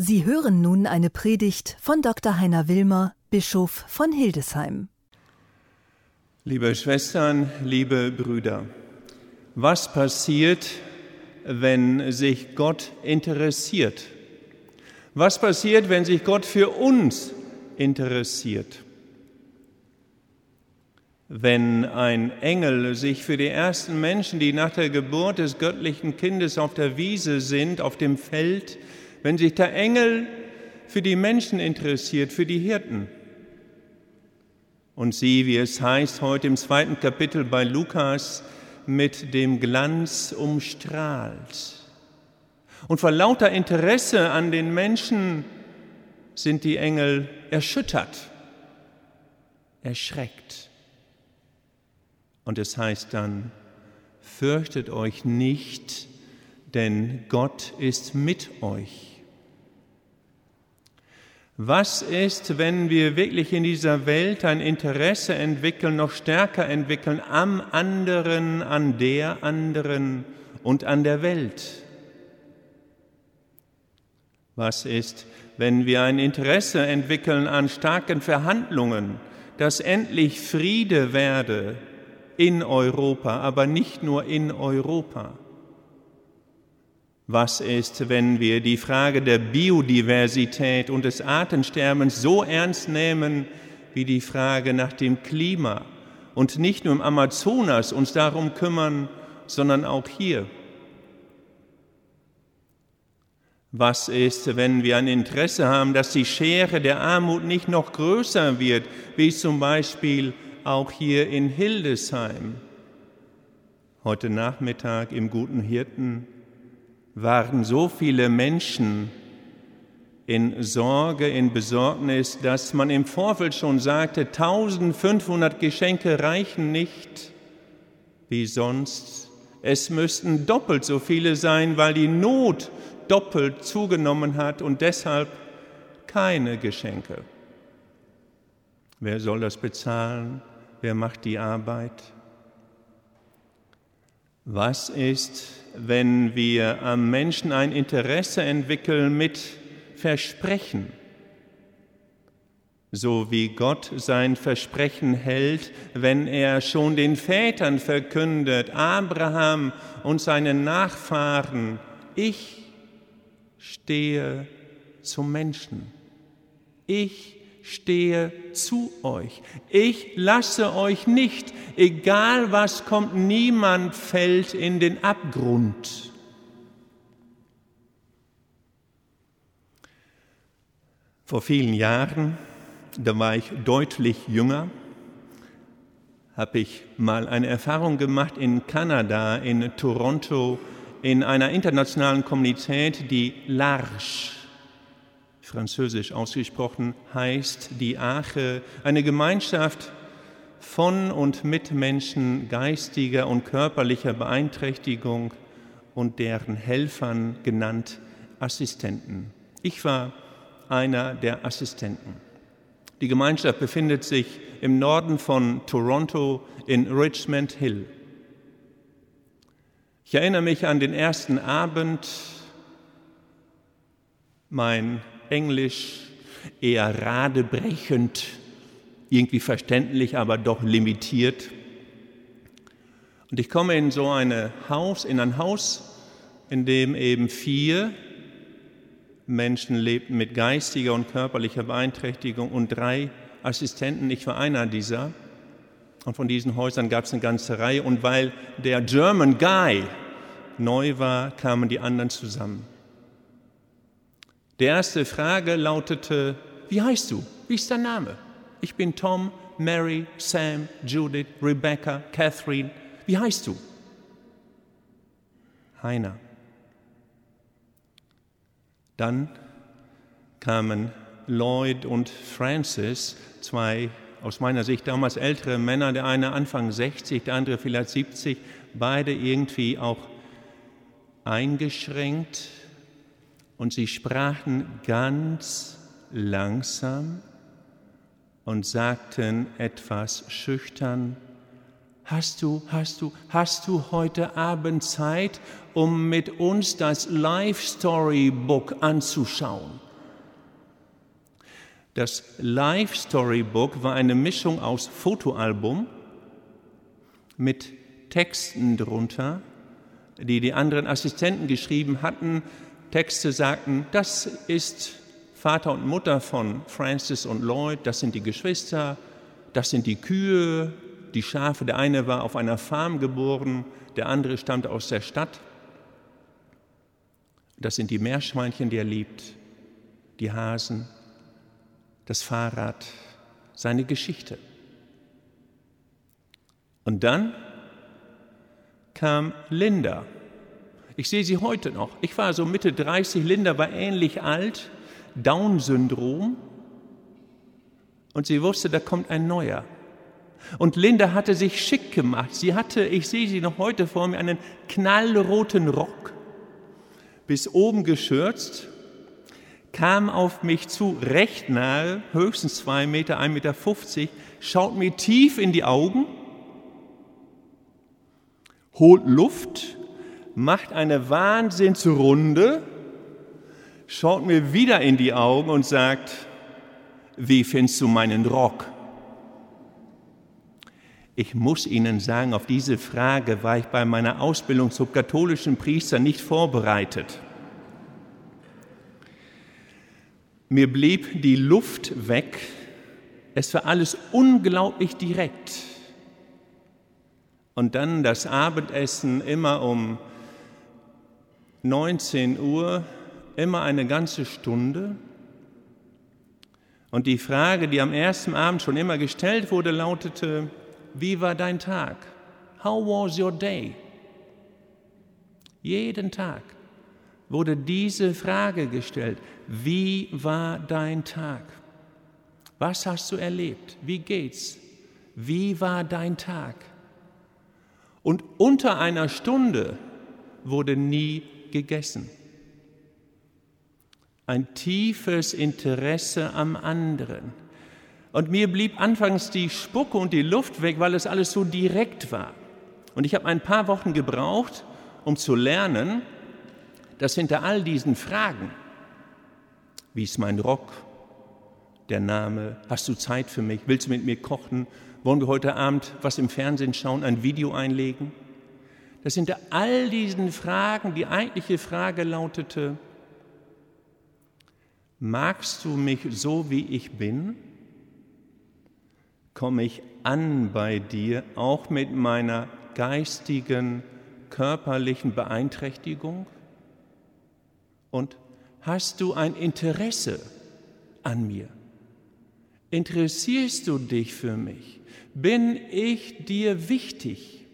Sie hören nun eine Predigt von Dr. Heiner Wilmer, Bischof von Hildesheim. Liebe Schwestern, liebe Brüder, was passiert, wenn sich Gott interessiert? Was passiert, wenn sich Gott für uns interessiert? Wenn ein Engel sich für die ersten Menschen, die nach der Geburt des göttlichen Kindes auf der Wiese sind, auf dem Feld, wenn sich der Engel für die Menschen interessiert, für die Hirten. Und sie, wie es heißt heute im zweiten Kapitel bei Lukas, mit dem Glanz umstrahlt. Und vor lauter Interesse an den Menschen sind die Engel erschüttert, erschreckt. Und es heißt dann, fürchtet euch nicht, denn Gott ist mit euch. Was ist, wenn wir wirklich in dieser Welt ein Interesse entwickeln, noch stärker entwickeln am anderen, an der anderen und an der Welt? Was ist, wenn wir ein Interesse entwickeln an starken Verhandlungen, dass endlich Friede werde in Europa, aber nicht nur in Europa? Was ist, wenn wir die Frage der Biodiversität und des Artensterbens so ernst nehmen wie die Frage nach dem Klima und nicht nur im Amazonas uns darum kümmern, sondern auch hier? Was ist, wenn wir ein Interesse haben, dass die Schere der Armut nicht noch größer wird, wie zum Beispiel auch hier in Hildesheim? Heute Nachmittag im Guten Hirten waren so viele Menschen in Sorge, in Besorgnis, dass man im Vorfeld schon sagte, 1500 Geschenke reichen nicht wie sonst. Es müssten doppelt so viele sein, weil die Not doppelt zugenommen hat und deshalb keine Geschenke. Wer soll das bezahlen? Wer macht die Arbeit? Was ist, wenn wir am Menschen ein Interesse entwickeln mit Versprechen? So wie Gott sein Versprechen hält, wenn er schon den Vätern verkündet, Abraham und seinen Nachfahren, ich stehe zum Menschen. Ich stehe zu euch. Ich lasse euch nicht, egal was kommt, niemand fällt in den Abgrund. Vor vielen Jahren, da war ich deutlich jünger, habe ich mal eine Erfahrung gemacht in Kanada, in Toronto, in einer internationalen Kommunität, die L'Arche französisch ausgesprochen heißt die Arche, eine Gemeinschaft von und mit Menschen geistiger und körperlicher Beeinträchtigung und deren Helfern genannt Assistenten. Ich war einer der Assistenten. Die Gemeinschaft befindet sich im Norden von Toronto in Richmond Hill. Ich erinnere mich an den ersten Abend. Mein Englisch eher radebrechend, irgendwie verständlich, aber doch limitiert. Und ich komme in so eine Haus, in ein Haus, in dem eben vier Menschen lebten mit geistiger und körperlicher Beeinträchtigung und drei Assistenten. Ich war einer dieser. Und von diesen Häusern gab es eine ganze Reihe. Und weil der German Guy neu war, kamen die anderen zusammen. Die erste Frage lautete, wie heißt du? Wie ist dein Name? Ich bin Tom, Mary, Sam, Judith, Rebecca, Catherine. Wie heißt du? Heiner. Dann kamen Lloyd und Francis, zwei aus meiner Sicht damals ältere Männer, der eine Anfang 60, der andere vielleicht 70, beide irgendwie auch eingeschränkt, und sie sprachen ganz langsam und sagten etwas schüchtern, Hast du, hast du, hast du heute Abend Zeit, um mit uns das Life Story Book anzuschauen? Das Live Storybook war eine Mischung aus Fotoalbum mit Texten drunter, die die anderen Assistenten geschrieben hatten. Texte sagten, das ist Vater und Mutter von Francis und Lloyd, das sind die Geschwister, das sind die Kühe, die Schafe. Der eine war auf einer Farm geboren, der andere stammt aus der Stadt. Das sind die Meerschweinchen, die er liebt, die Hasen, das Fahrrad, seine Geschichte. Und dann kam Linda. Ich sehe sie heute noch. Ich war so Mitte 30, Linda war ähnlich alt, Down-Syndrom. Und sie wusste, da kommt ein neuer. Und Linda hatte sich schick gemacht. Sie hatte, ich sehe sie noch heute vor mir, einen knallroten Rock, bis oben geschürzt, kam auf mich zu, recht nahe, höchstens zwei Meter, 1,50 Meter, schaut mir tief in die Augen holt Luft, macht eine Wahnsinnsrunde, schaut mir wieder in die Augen und sagt, wie findest du meinen Rock? Ich muss Ihnen sagen, auf diese Frage war ich bei meiner Ausbildung zum katholischen Priester nicht vorbereitet. Mir blieb die Luft weg. Es war alles unglaublich direkt und dann das Abendessen immer um 19 Uhr, immer eine ganze Stunde. Und die Frage, die am ersten Abend schon immer gestellt wurde, lautete, wie war dein Tag? How was your day? Jeden Tag wurde diese Frage gestellt, wie war dein Tag? Was hast du erlebt? Wie geht's? Wie war dein Tag? Und unter einer Stunde wurde nie gegessen. Ein tiefes Interesse am anderen. Und mir blieb anfangs die Spucke und die Luft weg, weil es alles so direkt war. Und ich habe ein paar Wochen gebraucht, um zu lernen, dass hinter all diesen Fragen, wie ist mein Rock, der Name, hast du Zeit für mich, willst du mit mir kochen, wollen wir heute Abend was im Fernsehen schauen, ein Video einlegen? Das sind all diesen Fragen, die eigentliche Frage lautete, magst du mich so, wie ich bin? Komme ich an bei dir, auch mit meiner geistigen, körperlichen Beeinträchtigung? Und hast du ein Interesse an mir? Interessierst du dich für mich? bin ich dir wichtig?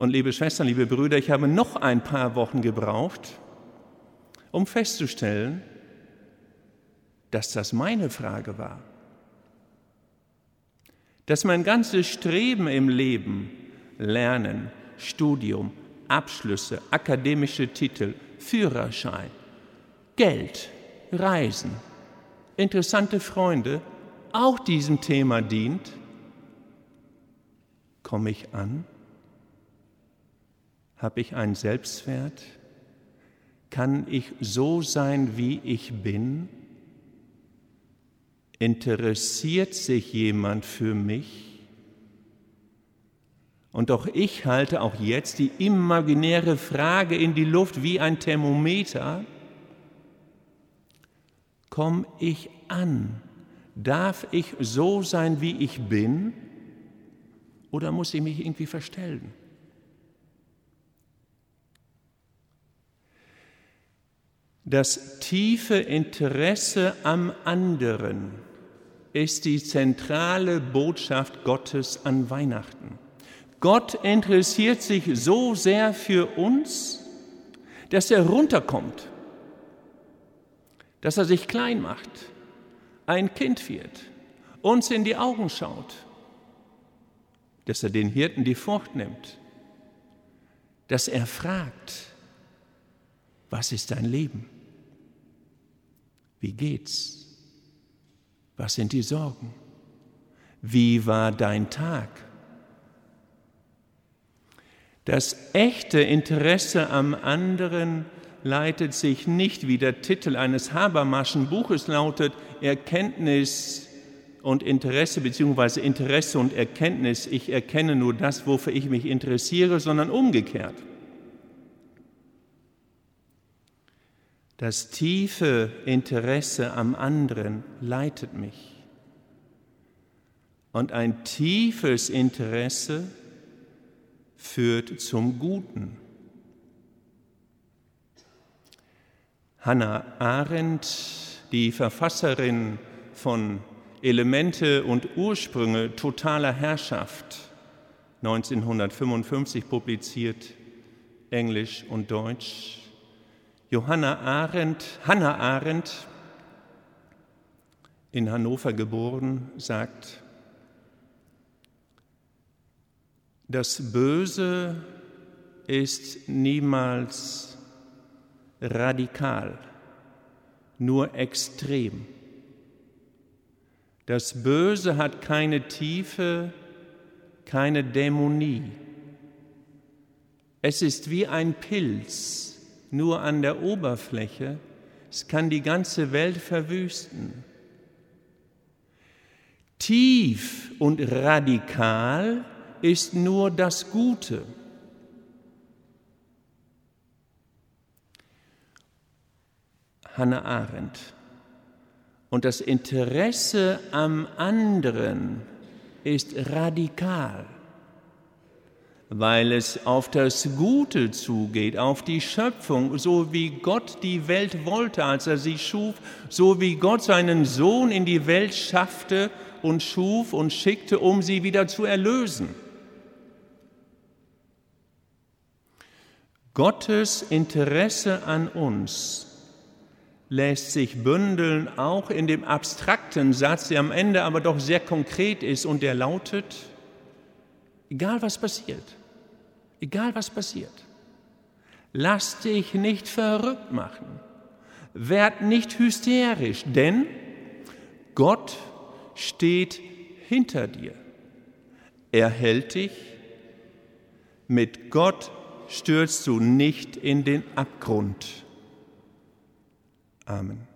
Und liebe Schwestern, liebe Brüder, ich habe noch ein paar Wochen gebraucht, um festzustellen, dass das meine Frage war. Dass mein ganzes Streben im Leben, Lernen, Studium, Abschlüsse, akademische Titel, Führerschein, Geld, Reisen, interessante Freunde auch diesem Thema dient, komme ich an? Habe ich einen Selbstwert? Kann ich so sein, wie ich bin? Interessiert sich jemand für mich? Und auch ich halte auch jetzt die imaginäre Frage in die Luft wie ein Thermometer komme ich an? Darf ich so sein, wie ich bin? Oder muss ich mich irgendwie verstellen? Das tiefe Interesse am anderen ist die zentrale Botschaft Gottes an Weihnachten. Gott interessiert sich so sehr für uns, dass er runterkommt dass er sich klein macht, ein Kind wird, uns in die Augen schaut, dass er den Hirten die Furcht nimmt, dass er fragt, was ist dein Leben? Wie geht's? Was sind die Sorgen? Wie war dein Tag? Das echte Interesse am anderen leitet sich nicht, wie der Titel eines Habermaschen Buches lautet, Erkenntnis und Interesse, beziehungsweise Interesse und Erkenntnis. Ich erkenne nur das, wofür ich mich interessiere, sondern umgekehrt. Das tiefe Interesse am anderen leitet mich. Und ein tiefes Interesse führt zum Guten. Hannah Arendt, die Verfasserin von Elemente und Ursprünge totaler Herrschaft, 1955 publiziert, Englisch und Deutsch. Johanna Arendt, Hannah Arendt, in Hannover geboren, sagt, das Böse ist niemals radikal, nur extrem. Das Böse hat keine Tiefe, keine Dämonie. Es ist wie ein Pilz, nur an der Oberfläche. Es kann die ganze Welt verwüsten. Tief und radikal ist nur das Gute. Hannah Arendt. Und das Interesse am anderen ist radikal, weil es auf das Gute zugeht, auf die Schöpfung, so wie Gott die Welt wollte, als er sie schuf, so wie Gott seinen Sohn in die Welt schaffte und schuf und schickte, um sie wieder zu erlösen. Gottes Interesse an uns lässt sich bündeln, auch in dem abstrakten Satz, der am Ende aber doch sehr konkret ist und der lautet, egal was passiert, egal was passiert, lass dich nicht verrückt machen, werd nicht hysterisch, denn Gott steht hinter dir. Er hält dich. Mit Gott stürzt du nicht in den Abgrund. Amen.